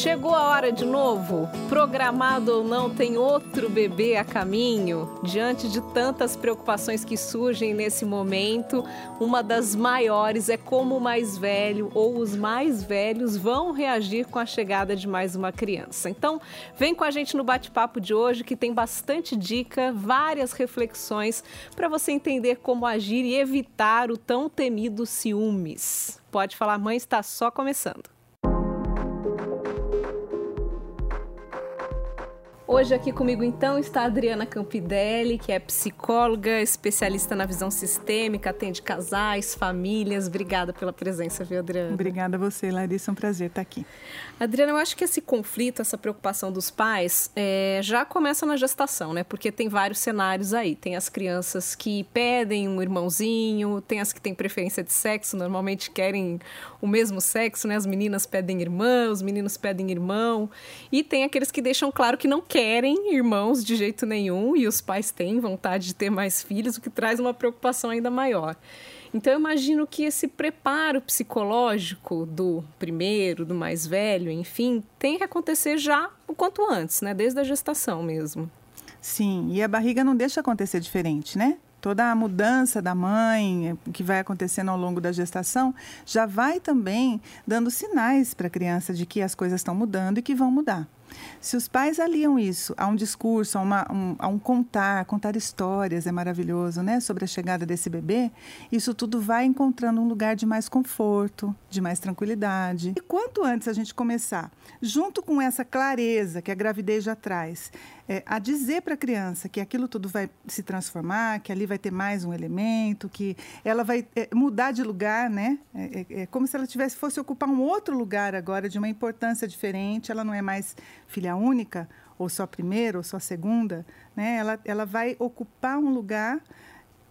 Chegou a hora de novo? Programado ou não, tem outro bebê a caminho? Diante de tantas preocupações que surgem nesse momento, uma das maiores é como o mais velho ou os mais velhos vão reagir com a chegada de mais uma criança. Então, vem com a gente no bate-papo de hoje que tem bastante dica, várias reflexões para você entender como agir e evitar o tão temido ciúmes. Pode falar, mãe, está só começando. Hoje aqui comigo então está a Adriana Campidelli, que é psicóloga, especialista na visão sistêmica, atende casais, famílias. Obrigada pela presença, viu, Adriana? Obrigada a você, Larissa. É um prazer estar aqui. Adriana, eu acho que esse conflito, essa preocupação dos pais é, já começa na gestação, né? Porque tem vários cenários aí. Tem as crianças que pedem um irmãozinho, tem as que têm preferência de sexo, normalmente querem o mesmo sexo, né? As meninas pedem irmã, os meninos pedem irmão. E tem aqueles que deixam claro que não querem querem irmãos de jeito nenhum e os pais têm vontade de ter mais filhos, o que traz uma preocupação ainda maior. Então, eu imagino que esse preparo psicológico do primeiro, do mais velho, enfim, tem que acontecer já o quanto antes, né? Desde a gestação mesmo. Sim, e a barriga não deixa acontecer diferente, né? Toda a mudança da mãe que vai acontecendo ao longo da gestação já vai também dando sinais para a criança de que as coisas estão mudando e que vão mudar. Se os pais aliam isso a um discurso, a, uma, um, a um contar, contar histórias é maravilhoso, né? Sobre a chegada desse bebê, isso tudo vai encontrando um lugar de mais conforto, de mais tranquilidade. E quanto antes a gente começar, junto com essa clareza que a gravidez já traz, é, a dizer para a criança que aquilo tudo vai se transformar, que ali vai ter mais um elemento, que ela vai é, mudar de lugar, né? É, é, é como se ela tivesse fosse ocupar um outro lugar agora de uma importância diferente. Ela não é mais filha única, ou só primeira, ou só segunda, né? Ela, ela vai ocupar um lugar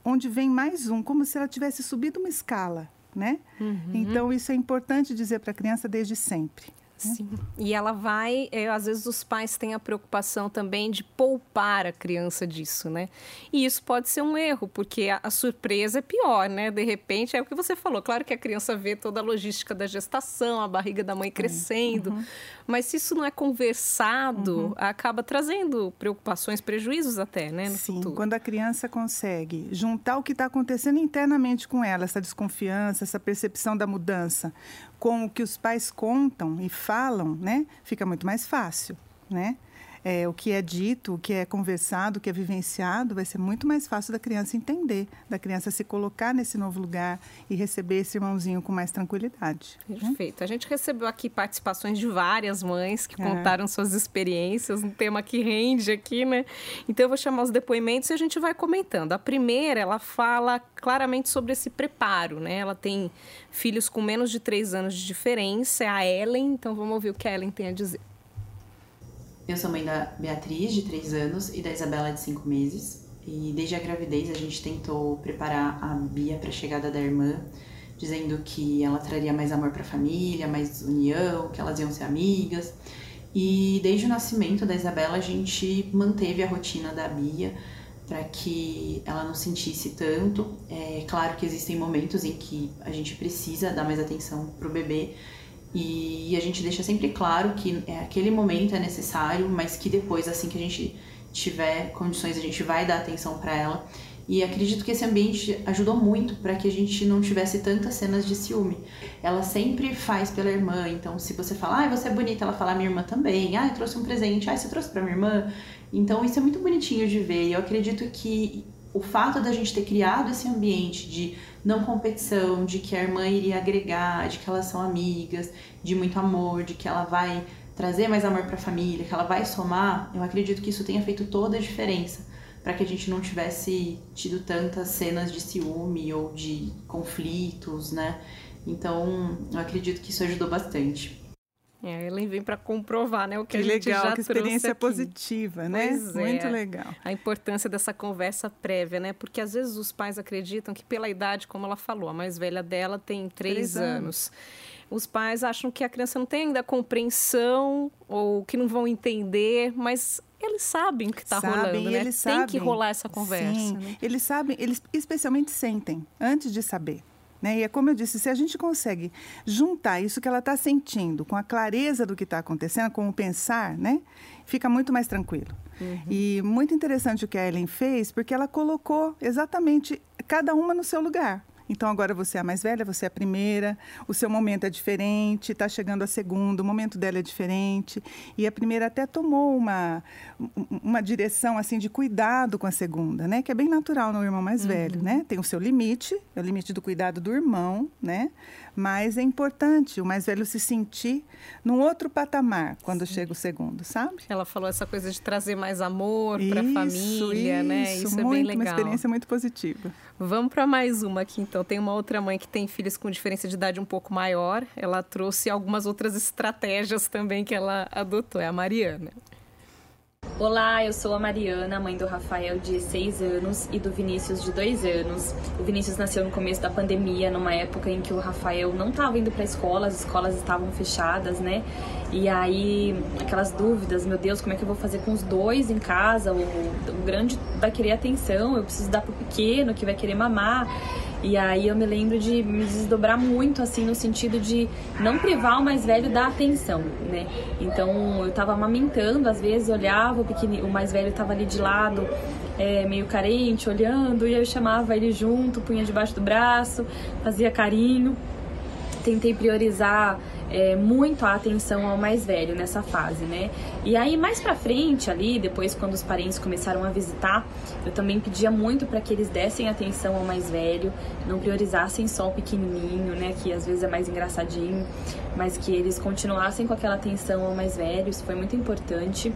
onde vem mais um, como se ela tivesse subido uma escala, né? Uhum. Então isso é importante dizer para a criança desde sempre. Sim. E ela vai, é, às vezes os pais têm a preocupação também de poupar a criança disso, né? E isso pode ser um erro, porque a, a, surpresa é pior, né? De repente, é o que você falou. Claro que a criança vê toda a logística da gestação, a barriga da mãe crescendo, uhum. mas se isso não é conversado, uhum. acaba trazendo preocupações, prejuízos até, né? Sim, futuro. quando a criança consegue juntar o que está acontecendo internamente com ela, essa desconfiança, essa percepção da mudança, com o que os pais contam e falam, né, fica muito mais fácil, né? É, o que é dito, o que é conversado, o que é vivenciado, vai ser muito mais fácil da criança entender, da criança se colocar nesse novo lugar e receber esse irmãozinho com mais tranquilidade. Né? Perfeito. Né? A gente recebeu aqui participações de várias mães que é. contaram suas experiências, um tema que rende aqui, né? Então eu vou chamar os depoimentos e a gente vai comentando. A primeira, ela fala claramente sobre esse preparo, né? Ela tem filhos com menos de três anos de diferença, é a Ellen, então vamos ouvir o que a Ellen tem a dizer. Eu sou mãe da Beatriz, de 3 anos, e da Isabela, de 5 meses. E desde a gravidez a gente tentou preparar a Bia para a chegada da irmã, dizendo que ela traria mais amor para a família, mais união, que elas iam ser amigas. E desde o nascimento da Isabela a gente manteve a rotina da Bia para que ela não sentisse tanto. É claro que existem momentos em que a gente precisa dar mais atenção pro bebê e a gente deixa sempre claro que é, aquele momento é necessário, mas que depois, assim que a gente tiver condições, a gente vai dar atenção para ela. E acredito que esse ambiente ajudou muito para que a gente não tivesse tantas cenas de ciúme. Ela sempre faz pela irmã, então se você falar, ah, você é bonita, ela fala, minha irmã também, ah, eu trouxe um presente, ah, você trouxe para minha irmã. Então isso é muito bonitinho de ver. E eu acredito que o fato da gente ter criado esse ambiente de não competição, de que a irmã iria agregar, de que elas são amigas, de muito amor, de que ela vai trazer mais amor para a família, que ela vai somar, eu acredito que isso tenha feito toda a diferença para que a gente não tivesse tido tantas cenas de ciúme ou de conflitos, né? Então, eu acredito que isso ajudou bastante. É, Ellen vem para comprovar, né, o que, que a gente legal, já que experiência positiva, né? Pois Muito é. legal. A importância dessa conversa prévia, né? Porque às vezes os pais acreditam que pela idade, como ela falou, a mais velha dela tem três, três anos. anos. Os pais acham que a criança não tem ainda compreensão ou que não vão entender, mas eles sabem o que está rolando, né? Eles tem sabem. que rolar essa conversa. Sim, né? eles sabem, eles especialmente sentem antes de saber Né? E é como eu disse, se a gente consegue juntar isso que ela está sentindo com a clareza do que está acontecendo, com o pensar, né? fica muito mais tranquilo. Uhum. E muito interessante o que a Ellen fez, porque ela colocou exatamente cada uma no seu lugar. Então agora você é a mais velha, você é a primeira, o seu momento é diferente, está chegando a segunda, o momento dela é diferente. E a primeira até tomou uma, uma direção assim de cuidado com a segunda, né? Que é bem natural no irmão mais uhum. velho, né? Tem o seu limite, é o limite do cuidado do irmão, né? Mas é importante o mais velho se sentir num outro patamar quando Sim. chega o segundo, sabe? Ela falou essa coisa de trazer mais amor para a família, isso, né? Isso muito, é bem legal. Uma experiência muito positiva. Vamos para mais uma aqui, então. Tem uma outra mãe que tem filhos com diferença de idade um pouco maior. Ela trouxe algumas outras estratégias também que ela adotou. É a Mariana. Olá, eu sou a Mariana, mãe do Rafael de 6 anos e do Vinícius de 2 anos. O Vinícius nasceu no começo da pandemia, numa época em que o Rafael não estava indo para a escola, as escolas estavam fechadas, né? E aí, aquelas dúvidas, meu Deus, como é que eu vou fazer com os dois em casa? O, o grande vai querer atenção, eu preciso dar pro pequeno que vai querer mamar. E aí eu me lembro de me desdobrar muito, assim, no sentido de não privar o mais velho da atenção, né? Então eu tava amamentando, às vezes olhava, o, o mais velho tava ali de lado, é, meio carente, olhando, e eu chamava ele junto, punha debaixo do braço, fazia carinho. Tentei priorizar é, muito a atenção ao mais velho nessa fase, né? E aí mais para frente ali, depois quando os parentes começaram a visitar, eu também pedia muito para que eles dessem atenção ao mais velho, não priorizassem só o pequenininho, né, que às vezes é mais engraçadinho, mas que eles continuassem com aquela atenção ao mais velho, isso foi muito importante.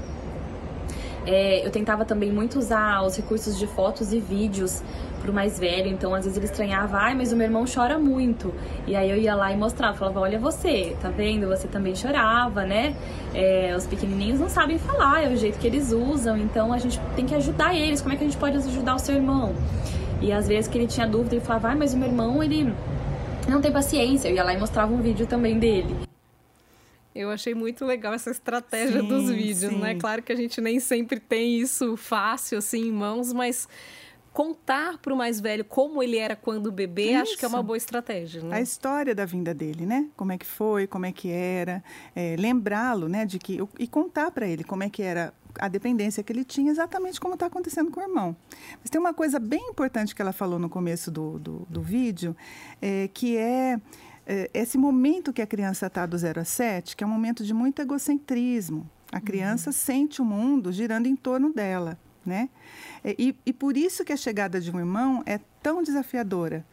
É, eu tentava também muito usar os recursos de fotos e vídeos pro mais velho, então às vezes ele estranhava, ai, mas o meu irmão chora muito. E aí eu ia lá e mostrava, falava, olha você, tá vendo? Você também chorava, né? É, os pequenininhos não sabem falar, é o jeito que eles usam, então a gente tem que ajudar eles. Como é que a gente pode ajudar o seu irmão? E às vezes que ele tinha dúvida, ele falava, ai, mas o meu irmão, ele não tem paciência. Eu ia lá e mostrava um vídeo também dele. Eu achei muito legal essa estratégia sim, dos vídeos, sim. né? Claro que a gente nem sempre tem isso fácil assim em mãos, mas contar para o mais velho como ele era quando bebê, Isso. acho que é uma boa estratégia. Né? A história da vinda dele, né? Como é que foi, como é que era, é, lembrá-lo, né? De que e contar para ele como é que era a dependência que ele tinha, exatamente como está acontecendo com o irmão. Mas tem uma coisa bem importante que ela falou no começo do, do, do vídeo, é, que é é, esse momento que a criança está do 0 a 7, que é um momento de muito egocentrismo. A criança uhum. sente o mundo girando em torno dela, né? É, e, e por isso que a chegada de um irmão é tão desafiadora,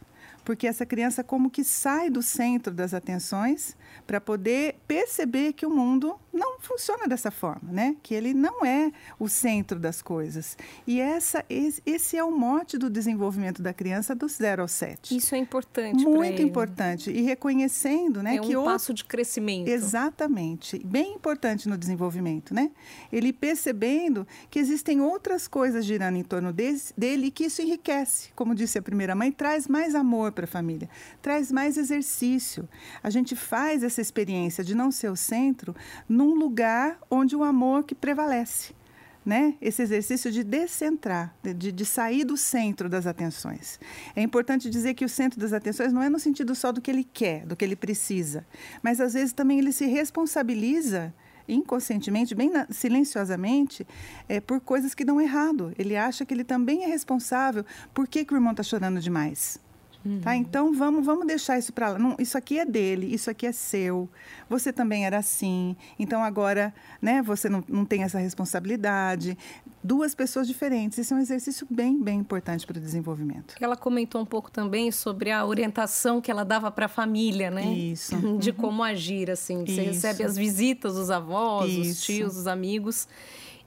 porque essa criança como que sai do centro das atenções para poder perceber que o mundo não funciona dessa forma, né? Que ele não é o centro das coisas. E essa, esse é o mote do desenvolvimento da criança do 0 ao 7. Isso é importante. Muito importante. E reconhecendo, né? É um que passo de crescimento. Exatamente. Bem importante no desenvolvimento, né? Ele percebendo que existem outras coisas girando em torno dele e que isso enriquece. Como disse a primeira mãe, traz mais amor para a família, traz mais exercício. A gente faz essa experiência de não ser o centro num lugar onde o amor que prevalece. Né? Esse exercício de descentrar, de, de, sair do centro das atenções. É importante dizer que o centro das atenções não é no sentido só do que ele quer, do que ele precisa, mas às vezes também ele se responsabiliza inconscientemente, bem na, silenciosamente, é, por coisas que dão errado. Ele acha que ele também é responsável. Por que, que o irmão está chorando demais? Uhum. Tá? Então vamos, vamos deixar isso para lá. Não, isso aqui é dele, isso aqui é seu. Você também era assim. Então agora, né, você não, não tem essa responsabilidade. Duas pessoas diferentes. Isso é um exercício bem, bem importante para o desenvolvimento. Ela comentou um pouco também sobre a orientação que ela dava para a família, né? Isso. De uhum. como agir, assim. Você isso. recebe as visitas dos avós, isso. os tios, os amigos.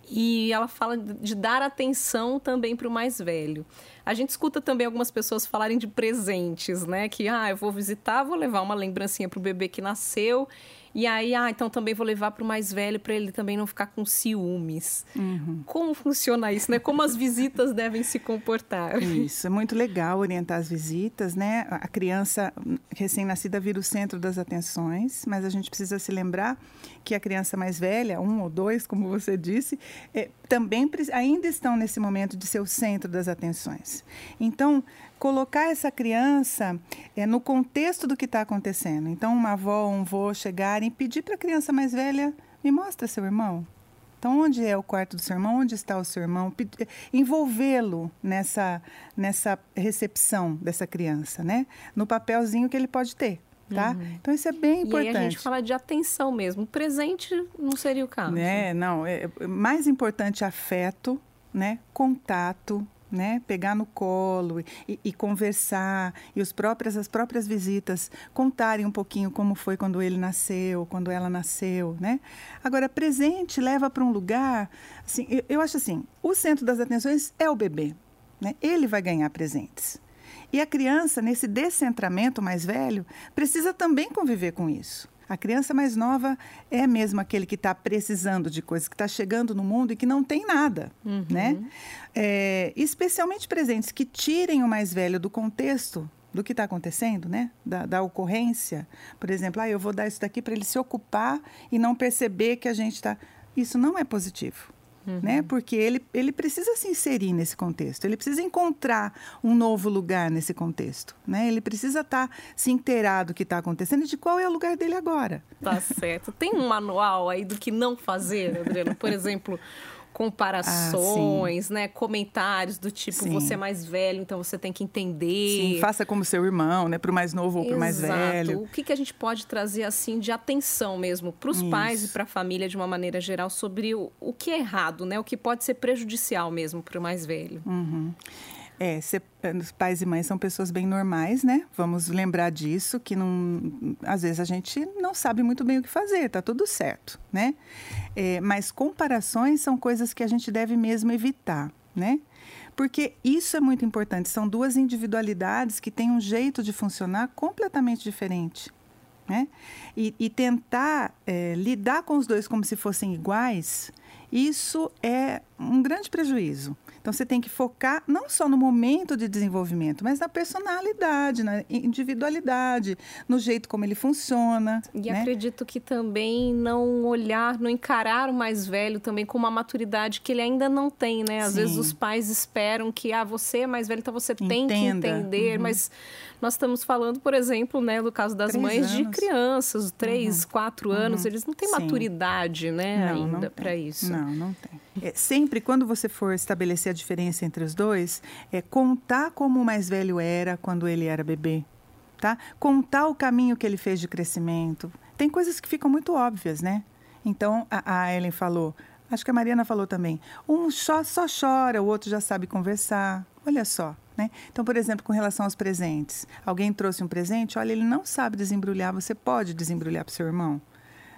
E ela fala de dar atenção também para o mais velho. A gente escuta também algumas pessoas falarem de presentes, né? Que, ah, eu vou visitar, vou levar uma lembrancinha para o bebê que nasceu. E aí, ah, então também vou levar para o mais velho para ele também não ficar com ciúmes. Uhum. Como funciona isso, né? Como as visitas devem se comportar? Isso, é muito legal orientar as visitas, né? A criança recém-nascida vira o centro das atenções, mas a gente precisa se lembrar que a criança mais velha, um ou dois, como você disse, é, também ainda estão nesse momento de ser o centro das atenções. Então, colocar essa criança é, no contexto do que está acontecendo. Então, uma avó ou um avô chegarem e pedir para a criança mais velha, me mostra seu irmão. Então, onde é o quarto do seu irmão? Onde está o seu irmão? Envolvê-lo nessa, nessa recepção dessa criança, né? No papelzinho que ele pode ter. Tá? Uhum. Então isso é bem importante. E aí a gente fala de atenção mesmo. Presente não seria o caso. Né? Não, é, é mais importante afeto, né? Contato, né? Pegar no colo e, e, conversar e os próprias as próprias visitas contarem um pouquinho como foi quando ele nasceu, quando ela nasceu, né? Agora presente leva para um lugar, assim, eu, eu acho assim, o centro das atenções é o bebê, né? Ele vai ganhar presentes. E a criança, nesse descentramento mais velho, precisa também conviver com isso. A criança mais nova é mesmo aquele que está precisando de coisas, que está chegando no mundo e que não tem nada, uhum. né? É, especialmente presentes que tirem o mais velho do contexto do que está acontecendo, né? Da, da, ocorrência. Por exemplo, ah, eu vou dar isso daqui para ele se ocupar e não perceber que a gente está. Isso não é positivo uhum. né? Porque ele, ele precisa se inserir nesse contexto, ele precisa encontrar um novo lugar nesse contexto, né? Ele precisa estar tá, se inteirado do que está acontecendo e de qual é o lugar dele agora. Tá certo. Tem um manual aí do que não fazer, Adriana? Por exemplo, comparações, ah, né? Comentários do tipo, sim. você é mais velho, então você tem que entender. Sim, faça como seu irmão, né? Para o mais novo ou para o mais velho. O que, que a gente pode trazer, assim, de atenção mesmo para os pais e para a família de uma maneira geral sobre o, o que é errado, né? O que pode ser prejudicial mesmo para o mais velho. Uhum. É, ser, os pais e mães são pessoas bem normais, né? Vamos lembrar disso, que não, às vezes a gente não sabe muito bem o que fazer, tá tudo certo, né? É, mas comparações são coisas que a gente deve mesmo evitar, né? Porque isso é muito importante. São duas individualidades que têm um jeito de funcionar completamente diferente. Né? E, e tentar é, lidar com os dois como se fossem iguais, isso é um grande prejuízo. Então você tem que focar não só no momento de desenvolvimento, mas na personalidade, na individualidade, no jeito como ele funciona. E né? acredito que também não olhar, não encarar o mais velho também com uma maturidade que ele ainda não tem, né? Às Sim. vezes os pais esperam que ah, você é mais velho, então você Entenda. tem que entender, uhum. mas nós estamos falando, por exemplo, né, no caso das três mães anos. de crianças, três, uhum. quatro anos, uhum. eles não têm Sim. maturidade, né, não, ainda para isso. Não, não tem. É, sempre, quando você for estabelecer a diferença entre os dois, é contar como o mais velho era quando ele era bebê, tá? Contar o caminho que ele fez de crescimento. Tem coisas que ficam muito óbvias, né? Então, a, a Ellen falou, acho que a Mariana falou também, um só, só chora, o outro já sabe conversar. Olha só, né? Então, por exemplo, com relação aos presentes, alguém trouxe um presente, olha, ele não sabe desembrulhar, você pode desembrulhar para o seu irmão.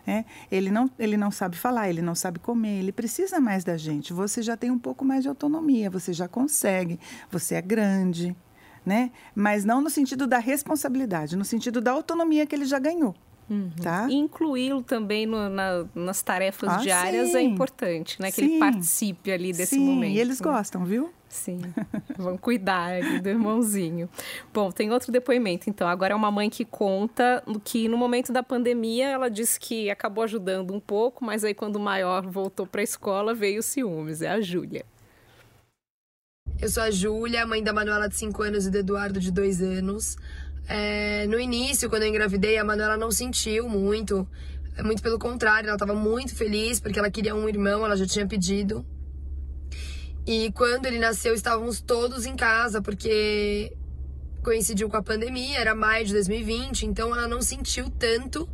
É, ele, não, ele não sabe falar, ele não sabe comer, ele precisa mais da gente. Você já tem um pouco mais de autonomia, você já consegue, você é grande, né? Mas não no sentido da responsabilidade, no sentido da autonomia que ele já ganhou. Uhum. Tá? Incluí-lo também no, na, nas tarefas ah, diárias é sim. é importante, né? Que sim. ele participe ali desse sim. momento. E eles gostam, viu? Sim, vão cuidar do irmãozinho. Bom, tem outro depoimento, então. Agora é uma mãe que conta que no momento da pandemia ela disse que acabou ajudando um pouco, mas aí quando o maior voltou para a escola veio o ciúmes. É a Júlia. Eu sou a Júlia, mãe da Manuela de 5 anos e do Eduardo de 2 anos. É, no início, quando eu engravidei, a Manuela não sentiu muito. Muito pelo contrário, ela estava muito feliz porque ela queria um irmão, ela já tinha pedido. E quando ele nasceu, estávamos todos em casa, porque coincidiu com a pandemia, era maio de 2020, então ela não sentiu tanto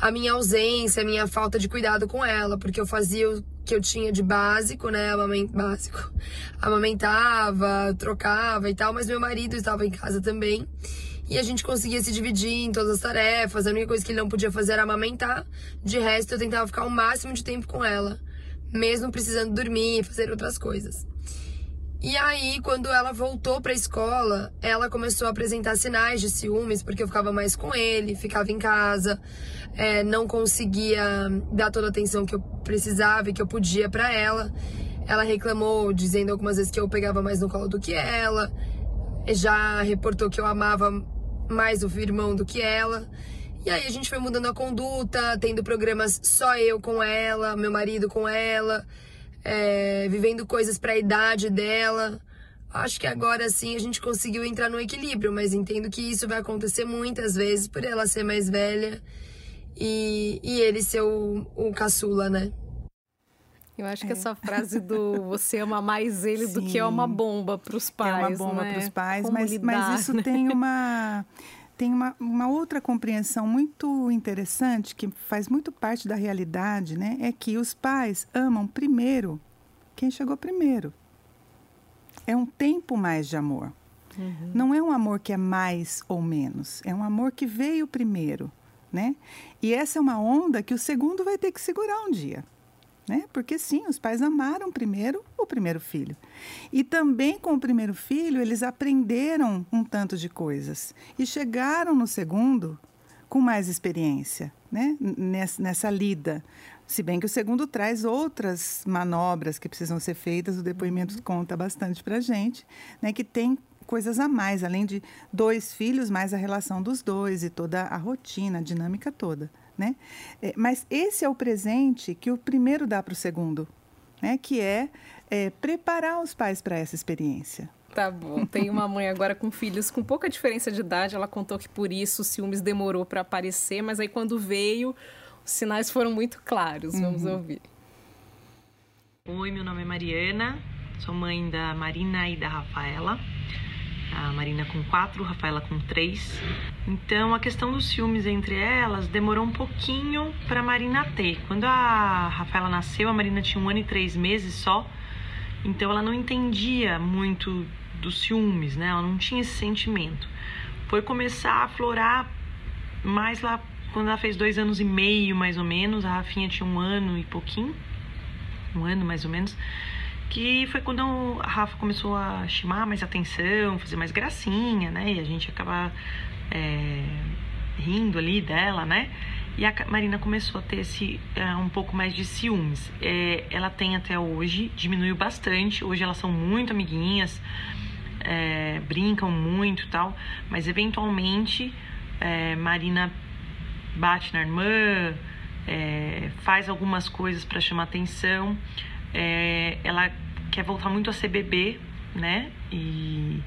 a minha ausência, a minha falta de cuidado com ela, porque eu fazia o que eu tinha de básico, né, amament... básico, amamentava, trocava e tal, mas meu marido estava em casa também, e a gente conseguia se dividir em todas as tarefas, a única coisa que ele não podia fazer era amamentar, de resto eu tentava ficar o máximo de tempo com ela mesmo precisando dormir e fazer outras coisas. E aí, quando ela voltou para a escola, ela começou a apresentar sinais de ciúmes, porque eu ficava mais com ele, ficava em casa, é, não conseguia dar toda a atenção que eu precisava e que eu podia para ela. Ela reclamou, dizendo algumas vezes que eu pegava mais no colo do que ela, já reportou que eu amava mais o irmão do que ela. E aí a gente foi mudando a conduta, tendo programas só eu com ela, meu marido com ela, é, vivendo coisas para a idade dela, Acho que agora sim a gente conseguiu entrar no equilíbrio, mas entendo que isso vai acontecer muitas vezes por ela ser mais velha e, e ele ser o, o caçula, né? Eu acho é. que essa frase do você ama mais ele Sim. do que é uma bomba para os pais. É uma bomba né? para os pais, mas, lidar, mas isso né? tem uma. Tem uma, uma outra compreensão muito interessante, que faz muito parte da realidade, né? É que os pais amam primeiro quem chegou primeiro. É um tempo mais de amor. Uhum. Não é um amor que é mais ou menos. É um amor que veio primeiro, né? E essa é uma onda que o segundo vai ter que segurar um dia né? Porque sim, os pais amaram primeiro o primeiro filho. E também com o primeiro filho, eles aprenderam um tanto de coisas e chegaram no segundo com mais experiência, né? Nessa, nessa lida. Se bem que o segundo traz outras manobras que precisam ser feitas, o depoimento uhum. conta bastante para a gente, né? Que tem coisas a mais, além de dois filhos, mais a relação dos dois e toda a rotina, a dinâmica toda né? É, mas esse é o presente que o primeiro dá para o segundo, né? Que é, é preparar os pais para essa experiência. Tá bom. Tem uma mãe agora com filhos com pouca diferença de idade. Ela contou que por isso o ciúmes demorou para aparecer, mas aí quando veio, os sinais foram muito claros. Vamos uhum. ouvir. Oi, meu nome é Mariana, sou mãe da Marina e da Rafaela a Marina com quatro, Rafaela com três. Então a questão dos ciúmes entre elas demorou um pouquinho para Marina ter. Quando a Rafaela nasceu, a Marina tinha um ano e três meses só, então ela não entendia muito dos ciúmes, né? Ela não tinha esse sentimento. Foi começar a aflorar mais lá quando ela fez dois anos e meio, mais ou menos. A Rafinha tinha um ano e pouquinho, um ano mais ou menos que foi quando a Rafa começou a chamar mais atenção, fazer mais gracinha, né? E a gente acaba é, rindo ali dela, né? E a Marina começou a ter esse uh, um pouco mais de ciúmes. É, ela tem até hoje, diminuiu bastante. Hoje elas são muito amiguinhas, é, brincam muito tal. Mas eventualmente é, Marina bate na irmã, é, faz algumas coisas para chamar atenção é, ela quer voltar muito a ser bebê, né? E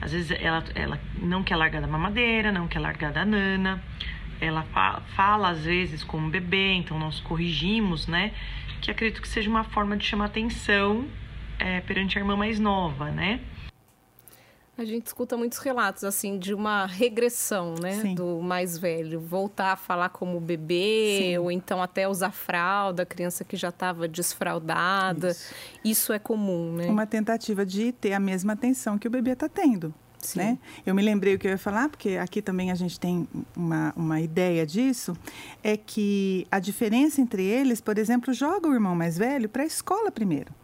às vezes ela, ela não quer largar da mamadeira, não quer largar da nana. Ela fala, fala às vezes como bebê, então nós corrigimos, né? Que acredito que seja uma forma de chamar atenção é, perante a irmã mais nova, né? A gente escuta muitos relatos assim de uma regressão, né, Sim. do mais velho, voltar a falar como bebê Sim. ou então até usar fralda, criança que já estava desfraldada. Isso. Isso é comum, né? Uma tentativa de ter a mesma atenção que o bebê está tendo. Né? Eu me lembrei o que eu ia falar, porque aqui também a gente tem uma, uma ideia disso, é que a diferença entre eles, por exemplo, joga o irmão mais velho para a escola primeiro.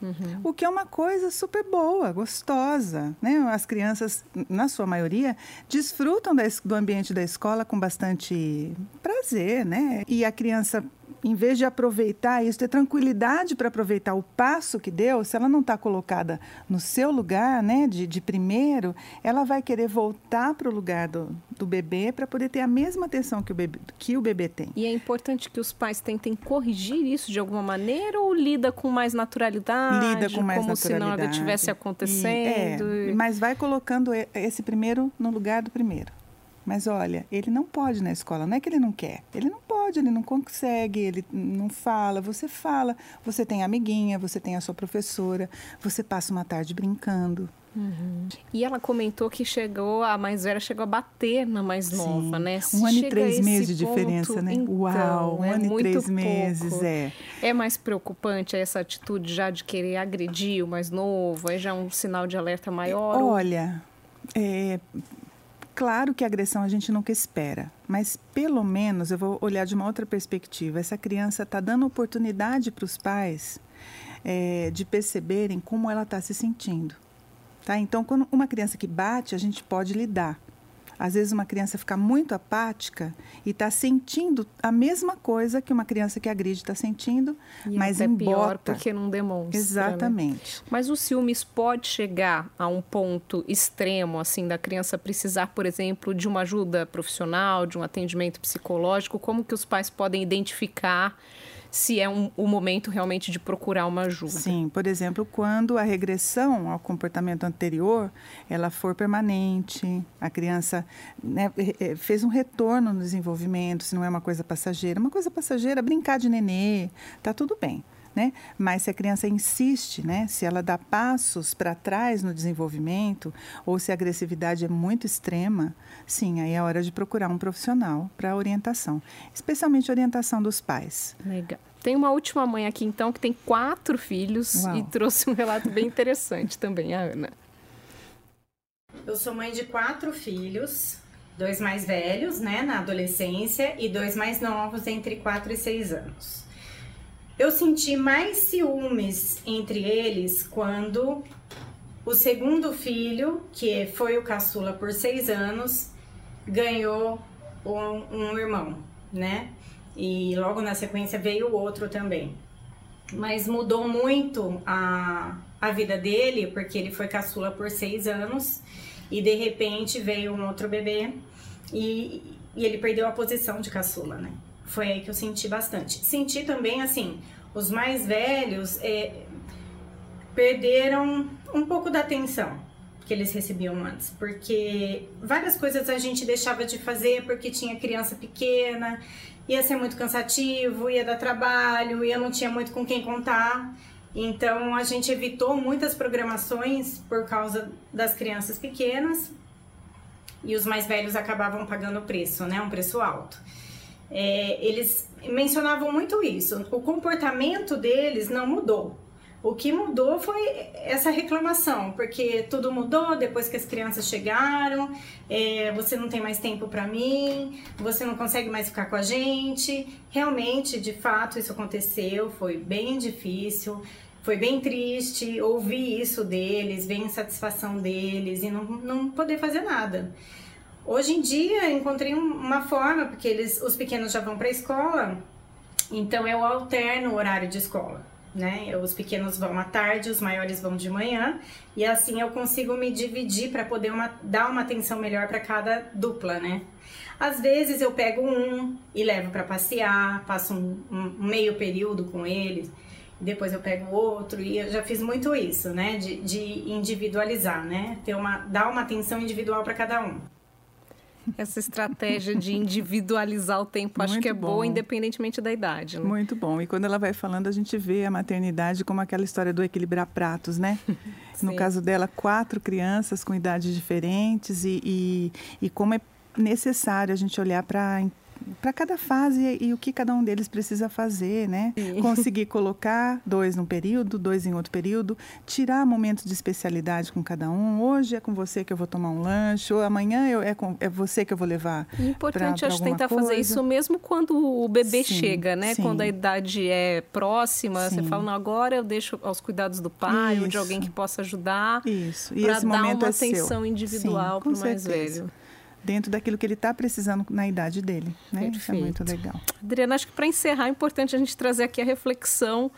Uhum. O que é uma coisa super boa, gostosa. Né? As crianças, na sua maioria, desfrutam do ambiente da escola com bastante prazer, né? E a criança em vez de aproveitar isso, ter tranquilidade para aproveitar o passo que deu, se ela não está colocada no seu lugar, né, de, de primeiro, ela vai querer voltar para o lugar do, do bebê para poder ter a mesma atenção que o, bebê, que o bebê tem. E é importante que os pais tentem corrigir isso de alguma maneira ou lida com mais naturalidade? Lida com mais como naturalidade. Como se nada estivesse acontecendo. E, é, mas vai colocando esse primeiro no lugar do primeiro. Mas olha, ele não pode na escola, não é que ele não quer. Ele não pode, ele não consegue, ele não fala. Você fala, você tem amiguinha, você tem a sua professora, você passa uma tarde brincando. Uhum. E ela comentou que chegou, a mais velha chegou a bater na mais nova, Sim. né? Se um ano e três meses de diferença, né? Então, Uau, um é ano e três pouco. meses, é. É mais preocupante essa atitude já de querer agredir o mais novo? É já um sinal de alerta maior? Olha, é, Claro que a agressão a gente nunca espera, mas pelo menos eu vou olhar de uma outra perspectiva. Essa criança está dando oportunidade para os pais é, de perceberem como ela está se sentindo. Tá? Então, quando uma criança que bate, a gente pode lidar. Às vezes uma criança fica muito apática e está sentindo a mesma coisa que uma criança que agride está sentindo, e mas embota. pior porque não demonstra. Né? Exatamente. Né? Mas o ciúmes pode chegar a um ponto extremo, assim, da criança precisar, por exemplo, de uma ajuda profissional, de um atendimento psicológico. Como que os pais podem identificar se é um, o momento realmente de procurar uma ajuda. Sim, por exemplo, quando a regressão ao comportamento anterior, ela for permanente, a criança né, fez um retorno no desenvolvimento, se não é uma coisa passageira. Uma coisa passageira, brincar de nenê, tá tudo bem. Né? Mas se a criança insiste, né? se ela dá passos para trás no desenvolvimento, ou se a agressividade é muito extrema, sim, aí é hora de procurar um profissional para orientação, especialmente orientação dos pais. Legal. Tem uma última mãe aqui, então, que tem quatro filhos Uau. e trouxe um relato bem interessante também, a Ana. Eu sou mãe de quatro filhos, dois mais velhos, né, na adolescência, e dois mais novos, entre quatro e seis anos. Eu senti mais ciúmes entre eles quando o segundo filho, que foi o caçula por seis anos, ganhou um, um irmão, né? E logo na sequência veio o outro também. Mas mudou muito a, a vida dele, porque ele foi caçula por seis anos e de repente veio um outro bebê e, e ele perdeu a posição de caçula, né? Foi aí que eu senti bastante. Senti também, assim, os mais velhos é, perderam um pouco da atenção que eles recebiam antes, porque várias coisas a gente deixava de fazer porque tinha criança pequena, ia ser muito cansativo, ia dar trabalho, eu não tinha muito com quem contar. Então a gente evitou muitas programações por causa das crianças pequenas e os mais velhos acabavam pagando o preço, né? Um preço alto é, eles mencionavam muito isso. O comportamento deles não mudou. O que mudou foi essa reclamação, porque tudo mudou depois que as crianças chegaram, é, você não tem mais tempo para mim, você não consegue mais ficar com a gente. Realmente, de fato, isso aconteceu, foi bem difícil, foi bem triste ouvir isso deles, ver a insatisfação deles e não, não poder fazer nada. Hoje em dia encontrei uma forma, porque eles, os pequenos já vão para a escola, então eu alterno o horário de escola. Né? Os pequenos vão à tarde, os maiores vão de manhã, e assim eu consigo me dividir para poder uma, dar uma atenção melhor para cada dupla, né? Às vezes eu pego um e levo para passear, passo um, um, meio período com eles, depois eu pego outro, e eu já fiz muito isso, né? De, de individualizar, né? Ter uma, dar uma atenção individual para cada um. Essa estratégia de individualizar o tempo, acho Muito que é bom. boa, independentemente da idade. Né? Muito bom. E quando ela vai falando, a gente vê a maternidade como aquela história do equilibrar pratos, né? no caso dela, quatro crianças com idades diferentes e, e, e como é necessário a gente olhar para para cada fase e o que cada um deles precisa fazer, né? Sim. Conseguir colocar dois num período, dois em outro período, tirar momentos de especialidade com cada um. Hoje é com você que eu vou tomar um lanche, ou amanhã eu, é, com, é você que eu vou levar. É importante, pra, pra acho, tentar coisa. fazer isso mesmo quando o bebê sim, chega, né? Sim. Quando a idade é próxima, você fala, não, agora eu deixo aos cuidados do pai isso. ou de alguém que possa ajudar. Isso. E esse dar momento uma é atenção seu. individual para o mais velho dentro daquilo que ele está precisando na idade dele. Né? Perfeito. Isso é muito legal. Adriana, acho que para encerrar é importante a gente trazer aqui a reflexão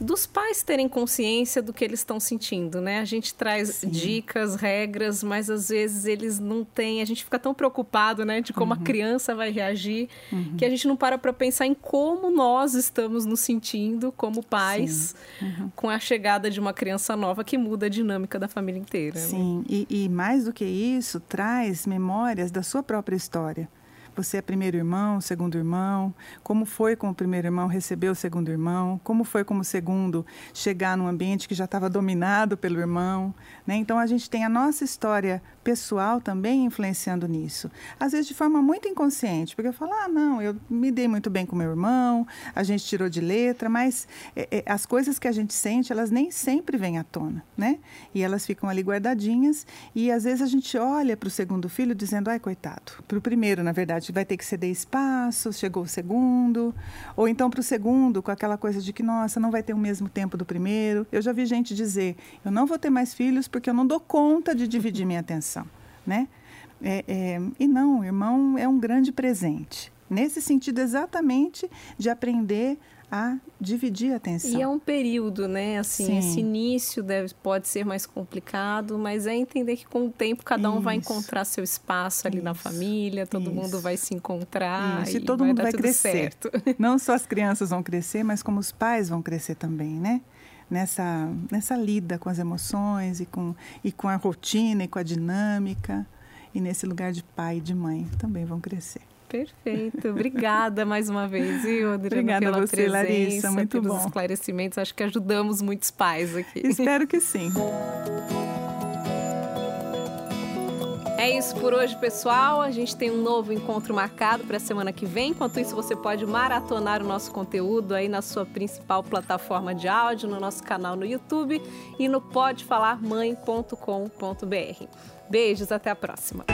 dos pais terem consciência do que eles estão sentindo, né? A gente traz Sim. dicas, regras, mas às vezes eles não têm. A gente fica tão preocupado, né, de como uhum. a criança vai reagir, uhum. que a gente não para para pensar em como nós estamos nos sentindo como pais uhum. com a chegada de uma criança nova que muda a dinâmica da família inteira. Né? Sim, né? e, e mais do que isso, traz memórias da sua própria história. Você é primeiro irmão, segundo irmão? Como foi como o primeiro irmão receber o segundo irmão? Como foi como o segundo chegar num ambiente que já estava dominado pelo irmão? Né? Então a gente tem a nossa história pessoal também influenciando nisso. Às vezes de forma muito inconsciente, porque eu falo, ah, não, eu me dei muito bem com meu irmão, a gente tirou de letra, mas é, é, as coisas que a gente sente, elas nem sempre vêm à tona, né? E elas ficam ali guardadinhas e às vezes a gente olha para o segundo filho dizendo, ai, coitado. Para o primeiro, na verdade, vai ter que ceder espaço, chegou o segundo. Ou então para o segundo, com aquela coisa de que, nossa, não vai ter o mesmo tempo do primeiro. Eu já vi gente dizer, eu não vou ter mais filhos porque eu não dou conta de dividir minha atenção né? É, é, e não, irmão é um grande presente. Nesse sentido, exatamente de aprender a dividir a atenção. E é um período, né? Assim, Sim. esse início deve, pode ser mais complicado, mas é entender que com o tempo cada um Isso. vai encontrar seu espaço ali Isso. na família, todo Isso. mundo vai se encontrar. Isso. E, e todo vai mundo vai crescer. Certo. Não só as crianças vão crescer, mas como os pais vão crescer também, né? Nessa, nessa lida com as emoções e com, e com a rotina e com a dinâmica. E nesse lugar de pai e de mãe também vão crescer. Perfeito. Obrigada mais uma vez, viu, Adriana, Obrigada pela a você, presença, Larissa. Muito pelos bom. esclarecimentos. Acho que ajudamos muitos pais aqui. Espero que sim. É isso por hoje, pessoal. A gente tem um novo encontro marcado para a semana que vem. Enquanto isso, você pode maratonar o nosso conteúdo aí na sua principal plataforma de áudio, no nosso canal no YouTube e no podefalarmãe.com.br. Beijos, até a próxima.